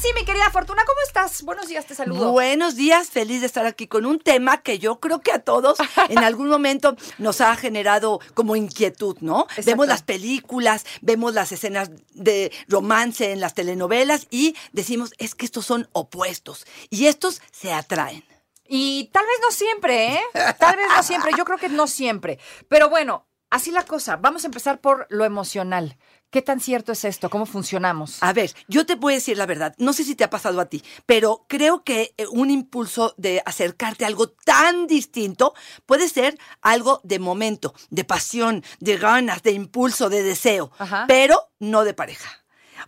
Sí, mi querida Fortuna, ¿cómo estás? Buenos días, te saludo. Buenos días, feliz de estar aquí con un tema que yo creo que a todos en algún momento nos ha generado como inquietud, ¿no? Exacto. Vemos las películas, vemos las escenas de romance en las telenovelas y decimos, es que estos son opuestos y estos se atraen. Y tal vez no siempre, ¿eh? Tal vez no siempre, yo creo que no siempre. Pero bueno, así la cosa. Vamos a empezar por lo emocional. ¿Qué tan cierto es esto? ¿Cómo funcionamos? A ver, yo te voy a decir la verdad, no sé si te ha pasado a ti, pero creo que eh, un impulso de acercarte a algo tan distinto puede ser algo de momento, de pasión, de ganas, de impulso, de deseo, Ajá. pero no de pareja.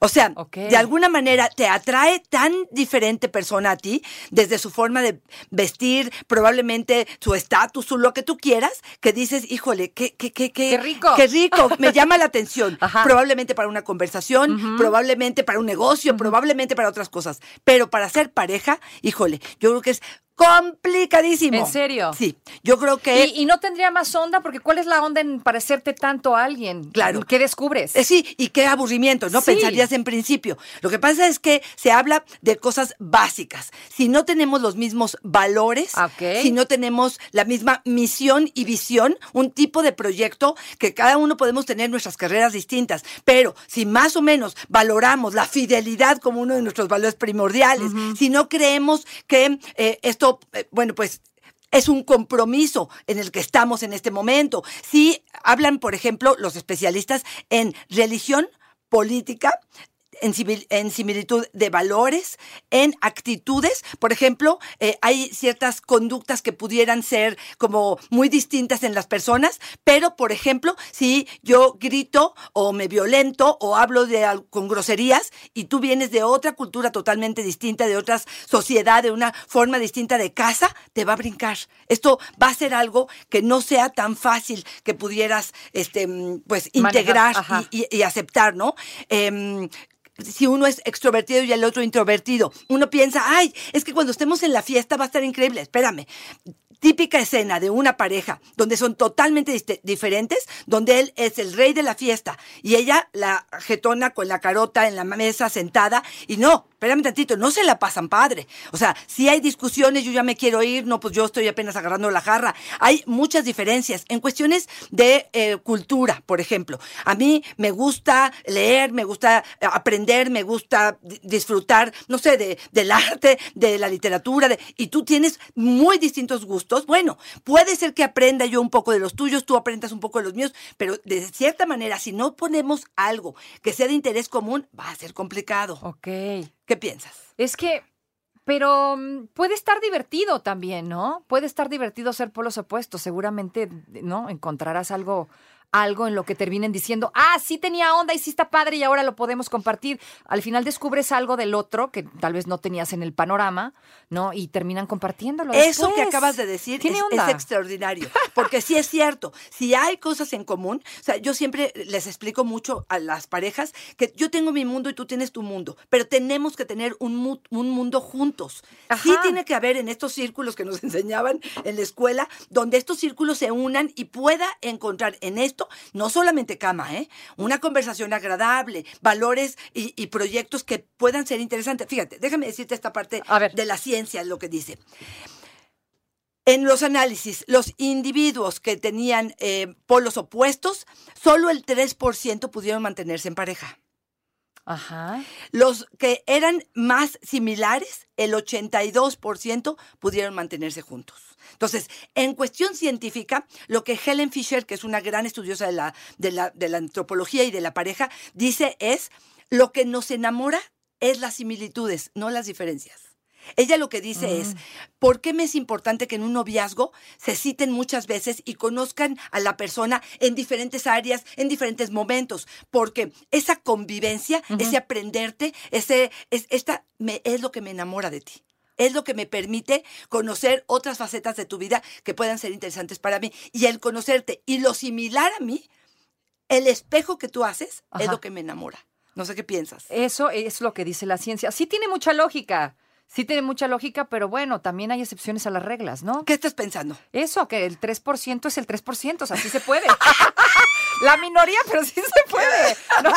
O sea, de alguna manera te atrae tan diferente persona a ti, desde su forma de vestir, probablemente su estatus, su lo que tú quieras, que dices, híjole, qué, qué, qué, qué, Qué rico. qué rico, me llama la atención. Ajá. Probablemente para una conversación, probablemente para un negocio, probablemente para otras cosas. Pero para ser pareja, híjole, yo creo que es complicadísimo. ¿En serio? Sí, yo creo que... Y, y no tendría más onda, porque ¿cuál es la onda en parecerte tanto a alguien? Claro. ¿Qué descubres? Eh, sí, y qué aburrimiento, ¿no? Sí. Pensarías en principio. Lo que pasa es que se habla de cosas básicas. Si no tenemos los mismos valores, Ok. si no tenemos la misma misión y visión, un tipo de proyecto que cada uno podemos tener nuestras carreras distintas, pero si más o menos valoramos la fidelidad como uno de nuestros valores primordiales, si no creemos que eh, esto, eh, bueno, pues es un compromiso en el que estamos en este momento. Si hablan, por ejemplo, los especialistas en religión, política, en, civil- en similitud de valores, en actitudes. Por ejemplo, eh, hay ciertas conductas que pudieran ser como muy distintas en las personas, pero, por ejemplo, si yo grito o me violento o hablo de, con groserías y tú vienes de otra cultura totalmente distinta, de otra sociedad, de una forma distinta de casa, te va a brincar. Esto va a ser algo que no sea tan fácil que pudieras, este, mm, pues, Manejar, integrar ajá. y, y- y aceptar, ¿no? Em, si uno es extrovertido y el otro introvertido, uno piensa, ay, es que cuando estemos en la fiesta va a estar increíble. Espérame. Típica escena de una pareja donde son totalmente diferentes, donde él es el rey de la fiesta y ella la jetona con la carota en la mesa sentada y no, espérame tantito, no se la pasan padre. O sea, si hay discusiones, yo ya me quiero ir, no, pues yo estoy apenas agarrando la jarra. Hay muchas diferencias en cuestiones de eh, cultura, por ejemplo. A mí me gusta leer, me gusta eh, aprender, me gusta di- disfrutar, no sé, de, del arte, de la literatura, de- y tú tienes muy distintos gustos. Bueno, puede ser que aprenda yo un poco de los tuyos, tú aprendas un poco de los míos, pero de cierta manera, si no ponemos algo que sea de interés común, va a ser complicado. Ok. ¿Qué piensas? Es que, pero mm, puede estar divertido también, ¿no? Puede estar divertido ser polos opuestos. Seguramente, ¿no? Encontrarás algo, algo en lo que terminen diciendo, ah, sí tenía onda y sí está padre y ahora lo podemos compartir. Al final descubres algo del otro que tal vez no tenías en el panorama, ¿no? Y terminan compartiéndolo. Eso que acabas de decir Tiene es, onda. es extraordinario, porque sí es cierto, si hay cosas en común, o sea, yo siempre les explico mucho a las parejas que yo tengo mi mundo y tú tienes tu mundo, pero tenemos que tener un, mu- un mundo juntos. Sí Ajá. tiene que haber en estos círculos que nos enseñaban en la escuela, donde estos círculos se unan y pueda encontrar en esto no solamente cama, ¿eh? una conversación agradable, valores y, y proyectos que puedan ser interesantes. Fíjate, déjame decirte esta parte A ver. de la ciencia, lo que dice. En los análisis, los individuos que tenían eh, polos opuestos, solo el 3% pudieron mantenerse en pareja. Ajá. Los que eran más similares, el 82% pudieron mantenerse juntos. Entonces, en cuestión científica, lo que Helen Fisher, que es una gran estudiosa de la, de la, de la antropología y de la pareja, dice es, lo que nos enamora es las similitudes, no las diferencias. Ella lo que dice Mm. es, ¿por qué me es importante que en un noviazgo se citen muchas veces y conozcan a la persona en diferentes áreas, en diferentes momentos? Porque esa convivencia, ese aprenderte, ese, es, esta me- es lo que me enamora de ti. Es lo que me permite conocer otras facetas de tu vida que puedan ser interesantes para mí. Y el conocerte y lo similar a mí, el espejo que tú haces, es lo que me enamora. No sé qué piensas. Eso es lo que dice la ciencia. Sí tiene mucha lógica. Sí tiene mucha lógica, pero bueno, también hay excepciones a las reglas, ¿no? ¿Qué estás pensando? Eso, que el 3% es el 3%, o sea, sí se puede. la minoría, pero sí se puede. ¿no?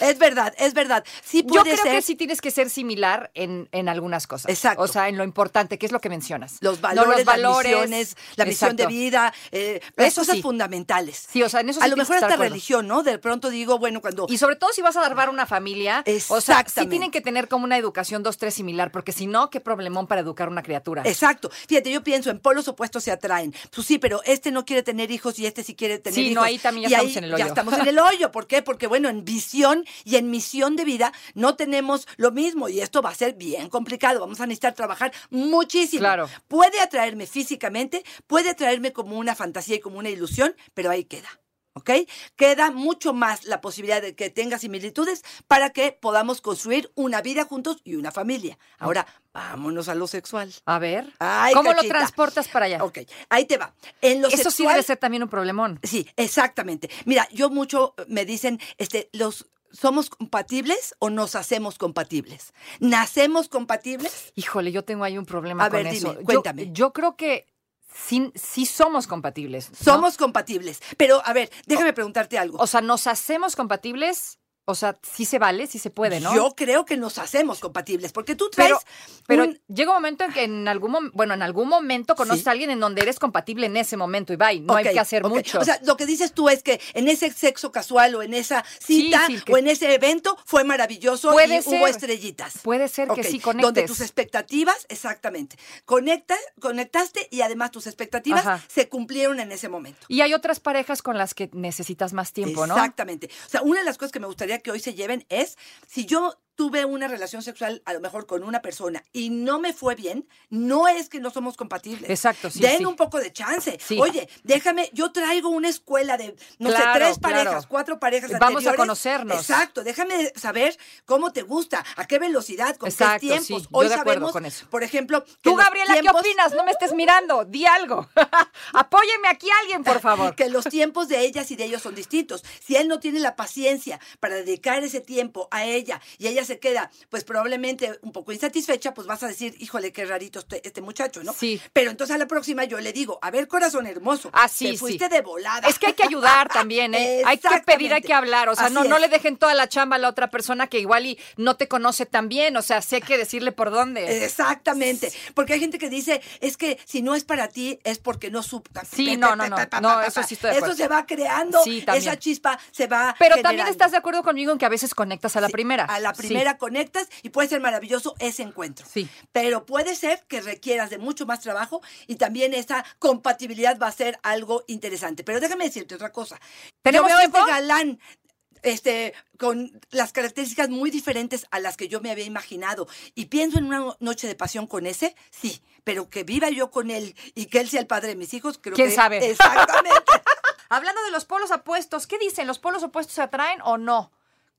Es verdad, es verdad. Sí Yo puede creo ser. que sí tienes que ser similar en, en algunas cosas. Exacto. O sea, en lo importante, que es lo que mencionas. Los No, valores, los valores, las misiones, la misión de vida, eh, las Eso cosas sí. fundamentales. Sí, o sea, en eso a sí lo tienes mejor hasta religión, ¿no? De pronto digo, bueno, cuando Y sobre todo si vas a dar una familia, o sea, sí tienen que tener como una educación dos, tres similar, porque si no, qué problemón para educar una criatura. Exacto. Fíjate, yo pienso en polos opuestos se atraen. Pues sí, pero este no quiere tener hijos y este sí quiere tener Sí, hijos. no, ahí también ya Y estamos en el hoyo. Ya estamos en el hoyo. ¿Por qué? Porque, bueno, en visión y en misión de vida no tenemos lo mismo y esto va a ser bien complicado. Vamos a necesitar trabajar muchísimo. Claro. Puede atraerme físicamente, puede atraerme como una fantasía y como una ilusión, pero ahí queda. ¿Ok? Queda mucho más la posibilidad de que tenga similitudes para que podamos construir una vida juntos y una familia. Ahora, vámonos a lo sexual. A ver, Ay, ¿cómo cachita. lo transportas para allá? Ok, ahí te va. En lo Eso sí debe ser también un problemón. Sí, exactamente. Mira, yo mucho me dicen, este, los ¿somos compatibles o nos hacemos compatibles? ¿Nacemos compatibles? Híjole, yo tengo ahí un problema A con ver, eso. dime, Yo- cuéntame. Yo, creo que sí, sí somos compatibles. ¿no? Somos compatibles. Pero, a ver, déjame preguntarte algo. O sea, nos hacemos compatibles. O sea, sí se vale, sí se puede, ¿no? Yo creo que nos hacemos compatibles, porque tú pero, traes pero un- llega un momento en que en algún bueno, en algún momento conoces Sí. a alguien en donde eres compatible en ese momento y bye, no hay que hacer mucho. O sea, lo que dices tú es que en ese sexo casual o en esa cita sí, que- o en ese evento fue maravilloso Puede y hubo estrellitas. Puede ser que sí Donde conectes. tus expectativas, exactamente, conecta, conectaste y además tus expectativas Ajá. se cumplieron en ese momento. Y hay otras parejas con las que necesitas más tiempo, ¿no? Exactamente. O sea, una de las cosas que me gustaría que hoy se lleven es, si yo tuve una relación sexual a lo mejor con una persona y no me fue bien, no es que no somos compatibles. Exacto, sí, Den sí. un poco de chance. Sí. Oye, déjame, yo traigo una escuela de, no Claro, sé, tres claro. parejas, cuatro parejas Vamos a conocernos. Exacto, déjame saber cómo te gusta, a qué velocidad, con Exacto, qué tiempos. sí, yo Hoy de acuerdo sabemos, con eso. por ejemplo, Tú, Gabriela, tiempos- ¿qué opinas? No me estés mirando, di algo. Apóyeme aquí alguien, por favor. que los tiempos de ellas y de ellos son distintos. Si él no tiene la paciencia para dedicar ese tiempo a ella y ella se queda, pues probablemente un poco insatisfecha, pues vas a decir, híjole, qué rarito este, este muchacho, ¿no? Sí. Pero entonces a la próxima yo le digo, a ver, corazón hermoso, Ah, sí, te sí. fuiste de volada. Es que hay que ayudar también, ¿eh? Hay que pedir, hay que hablar. O sea, Así no, no le dejen toda la chamba a la otra persona que igual y no te conoce tan bien. O sea, sí hay que decirle por dónde. Exactamente, porque hay gente que dice, es que si no es para ti, es porque no supo. Sí, no, no, no. No, eso sí estoy de Eso acuerdo. se va creando, Sí, esa chispa se va Pero también estás de acuerdo conmigo en que a veces conectas a la Sí, primera. A la Sí. Primera conectas y puede ser maravilloso ese encuentro. Sí. Pero puede ser que requieras de mucho más trabajo y también esa compatibilidad va a ser algo interesante. Pero déjame decirte otra cosa. Yo ¿Tenemos veo tiempo? este galán este, con las características muy diferentes a las que yo me había imaginado. Y pienso en una noche de pasión con ese, sí, pero que viva yo con él y que él sea el padre de mis hijos, creo ¿Quién que sabe? Exactamente. Hablando de los polos opuestos, ¿qué dicen? ¿Los polos opuestos se atraen o no?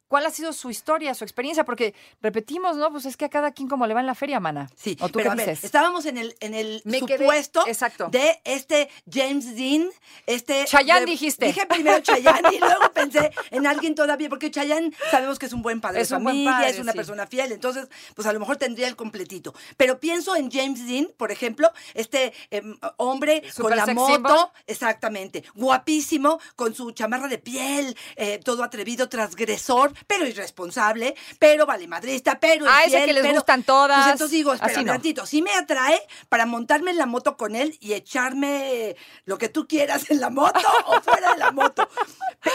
¿Cuál ha sido su historia, su experiencia? Porque repetimos, ¿no? Pues es que a cada quien como le va en la feria, mana. Sí, ¿O tú pero qué a ver, dices? estábamos en el, en el Me quedé- supuesto exacto. de este James Dean, este... Chayanne de- dijiste. Dije primero Chayanne y luego pensé en alguien todavía, porque Chayanne sabemos que es un buen padre Es de un buen familia, padre, es una sí. persona fiel, entonces, pues a lo mejor tendría el completito. Pero pienso en James Dean, por ejemplo, este em, hombre con la sex moto, symbol. exactamente, guapísimo, con su chamarra de piel, eh, todo atrevido, transgresor, pero irresponsable, pero valemadrista, pero Ah, ese infiel, que les pero- gustan todas. Pues entonces digo, espera Así un no. ratito, sí me atrae para montarme en la moto con él y echarme lo que tú quieras en la moto o fuera de la moto.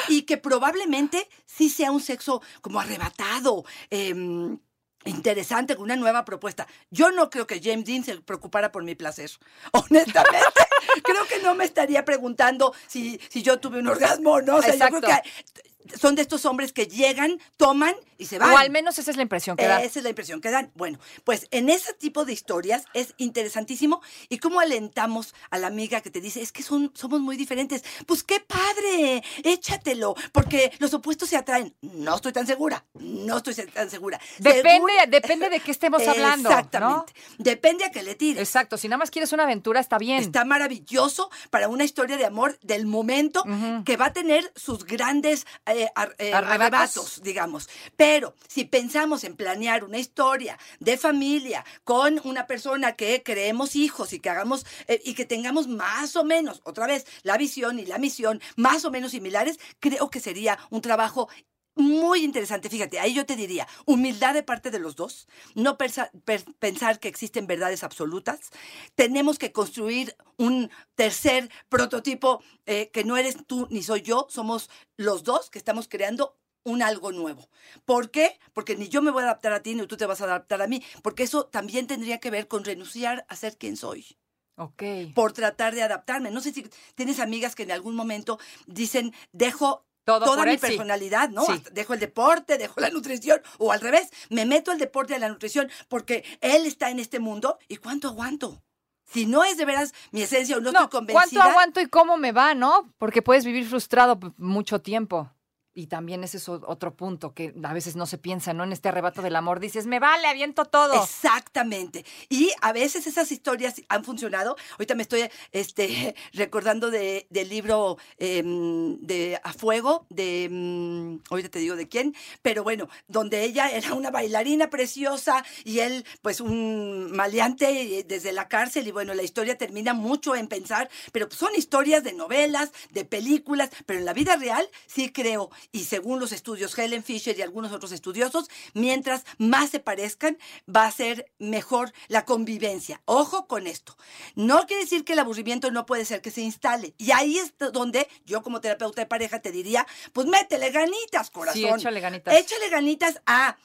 Y que probablemente sí sea un sexo como arrebatado. em, Interesante, con una nueva propuesta. Yo no creo que James Dean se preocupara por mi placer. Honestamente, creo que no me estaría preguntando si, si yo tuve un orgasmo o no. O sea, yo creo que son de estos hombres que llegan, toman y se van. O al menos esa es la impresión que da. Esa es la impresión que dan. Bueno, pues en ese tipo de historias es interesantísimo y cómo alentamos a la amiga que te dice, es que son, somos muy diferentes. Pues qué padre, échatelo, porque los opuestos se atraen. No estoy tan segura, no estoy tan segura. Depende, depende de qué estemos hablando. Exactamente. Depende a que le tires. Exacto. Si nada más quieres una aventura, está bien. Está maravilloso para una historia de amor del momento que va a tener sus grandes eh, ar- eh, Arrebatos. arrebatos, digamos. Pero si pensamos en planear una historia de familia con una persona que creemos hijos y que hagamos eh, y que tengamos más o menos, otra vez, la visión y la misión más o menos similares, creo que sería un trabajo muy interesante, fíjate, ahí yo te diría, humildad de parte de los dos, no pensar que existen verdades absolutas, tenemos que construir un tercer prototipo eh, que no eres tú ni soy yo, somos los dos que estamos creando un algo nuevo. ¿Por qué? Porque ni yo me voy a adaptar a ti, ni tú te vas a adaptar a mí, porque eso también tendría que ver con renunciar a ser quien soy Ok. por tratar de adaptarme. No sé si tienes amigas que en algún momento dicen, dejo Todo toda mi él, sí. personalidad, ¿no? Sí. Dejo el deporte, dejo la nutrición, o al revés, me meto al deporte y a la nutrición porque él está en este mundo y cuánto aguanto. Si no es de veras mi esencia o no, No, estoy convencida. ¿cuánto aguanto y cómo me va, no? Porque puedes vivir frustrado mucho tiempo. Y también ese es otro punto que a veces no se piensa, ¿no? En este arrebato del amor dices, me vale, aviento todo. Exactamente. Y a veces esas historias han funcionado. Ahorita me estoy este, recordando de- del libro em, de A Fuego, de, mm, ahorita te digo de quién, pero bueno, donde ella era una bailarina preciosa y él pues un maleante eh, desde la cárcel y bueno, la historia termina mucho en pensar, pero son historias de novelas, de películas, pero en la vida real sí creo, y según los estudios Helen Fisher y algunos otros estudiosos, mientras más se parezcan, va a ser mejor la convivencia. Ojo con esto. No quiere decir que el aburrimiento no puede ser que se instale. Y ahí es donde yo como terapeuta de pareja te diría, pues métele ganitas, corazón. échale ganitas. Échale ganitas a...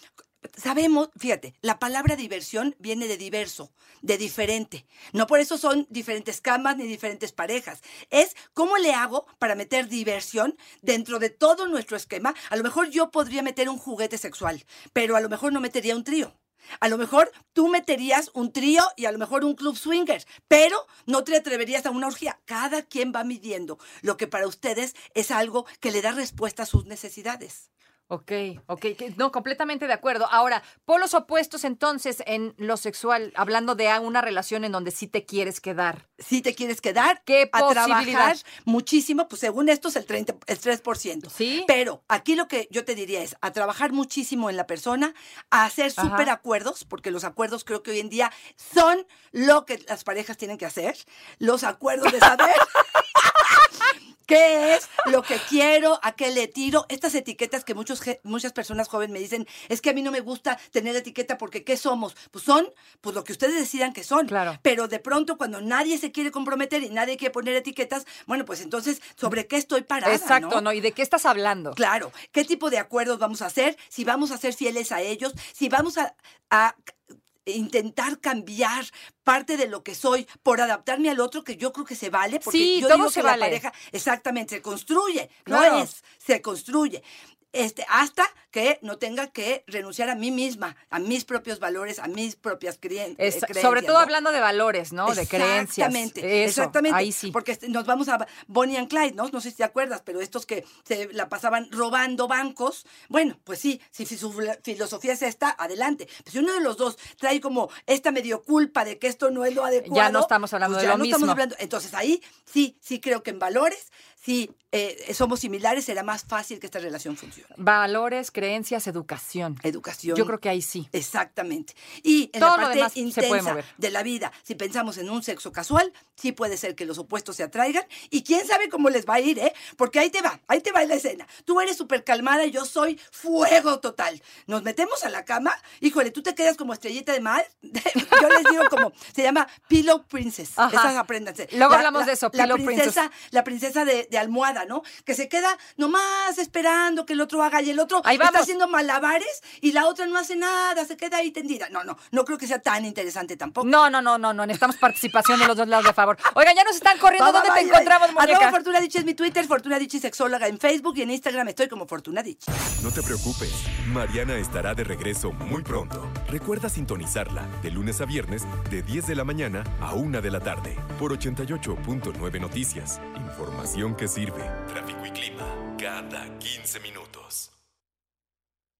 Sabemos, fíjate, la palabra diversión viene de diverso, de diferente. No por eso son diferentes camas ni diferentes parejas. Es cómo le hago para meter diversión dentro de todo nuestro esquema. A lo mejor yo podría meter un juguete sexual, pero a lo mejor no metería un trío. A lo mejor tú meterías un trío y a lo mejor un club swinger, pero no te atreverías a una orgía. Cada quien va midiendo lo que para ustedes es algo que le da respuesta a sus necesidades. Ok, ok, no, completamente de acuerdo. Ahora, polos opuestos entonces en lo sexual, hablando de una relación en donde sí te quieres quedar. si te quieres quedar ¿Qué a trabajar muchísimo, pues según esto es el 30, el 3%. Sí. Pero aquí lo que yo te diría es a trabajar muchísimo en la persona, a hacer súper acuerdos, porque los acuerdos creo que hoy en día son lo que las parejas tienen que hacer. Los acuerdos de saber qué es lo que quiero, a qué le tiro. Estas etiquetas que muchos, muchas personas jóvenes me dicen, es que a mí no me gusta tener etiqueta porque ¿qué somos? Pues son pues lo que ustedes decidan que son. Claro. Pero de pronto cuando nadie se quiere comprometer y nadie quiere poner etiquetas, bueno, pues entonces, ¿sobre qué estoy parada? Exacto, ¿no? ¿Y de qué estás hablando? Claro, ¿qué tipo de acuerdos vamos a hacer? Si vamos a ser fieles a ellos, si vamos a, a intentar cambiar parte de lo que soy por adaptarme al otro, que yo creo que se vale, porque Sí, yo todo digo se que la vale. pareja exactamente se construye, Claro. no es, se construye. Este, hasta que no tenga que renunciar a mí misma, a mis propios valores, a mis propias creen- eh, creencias. sobre todo ¿no? hablando de valores, ¿no? De creencias. Exactamente, Eso, exactamente. Ahí sí. Porque este, nos vamos a Bonnie and Clyde, ¿no? No sé si te acuerdas, pero estos que se la pasaban robando bancos, bueno, pues sí, si su filo- filosofía es esta, adelante. Pues si uno de los dos trae como esta medio culpa de que esto no es lo adecuado. no estamos hablando pues de ya lo no estamos hablando- Entonces ahí sí, sí creo que en valores, si somos similares, será más fácil que esta relación funcione. Valores, creencias, educación. Educación. Yo creo que ahí sí. Exactamente. Y en Todo la parte intensa de la vida, si pensamos en un sexo casual, sí puede ser que los opuestos se atraigan. Y quién sabe cómo les va a ir, ¿eh? Porque ahí te va, ahí te va la escena. Tú eres súper calmada y yo soy fuego total. Nos metemos a la cama, híjole, tú te quedas como estrellita de mar. yo les digo como, se llama Pillow Princess. Ajá. Esas apréndanse. Luego hablamos de eso, La Pillow princesa, la princesa de, de almohada, ¿no? Que se queda nomás esperando que el otro haga y el otro Ahí va, vamos. haciendo malabares y la otra no hace nada, se queda ahí tendida. No, no, no creo que sea tan interesante tampoco. No, no, no, no, no. Necesitamos participación de los dos lados, de favor. Oigan, ya nos están corriendo. ¿Dónde te encontramos, Arroba muñeca? Fortuna Dicci es mi Twitter, Fortuna Dicci sexóloga en Facebook y en Instagram estoy como Fortuna Dicci. No te preocupes, Mariana estará de regreso muy pronto. Recuerda sintonizarla de lunes a viernes de 10 de la mañana a 1 de la tarde por 88.9 Noticias. Información que sirve. Tráfico y clima cada 15 minutos.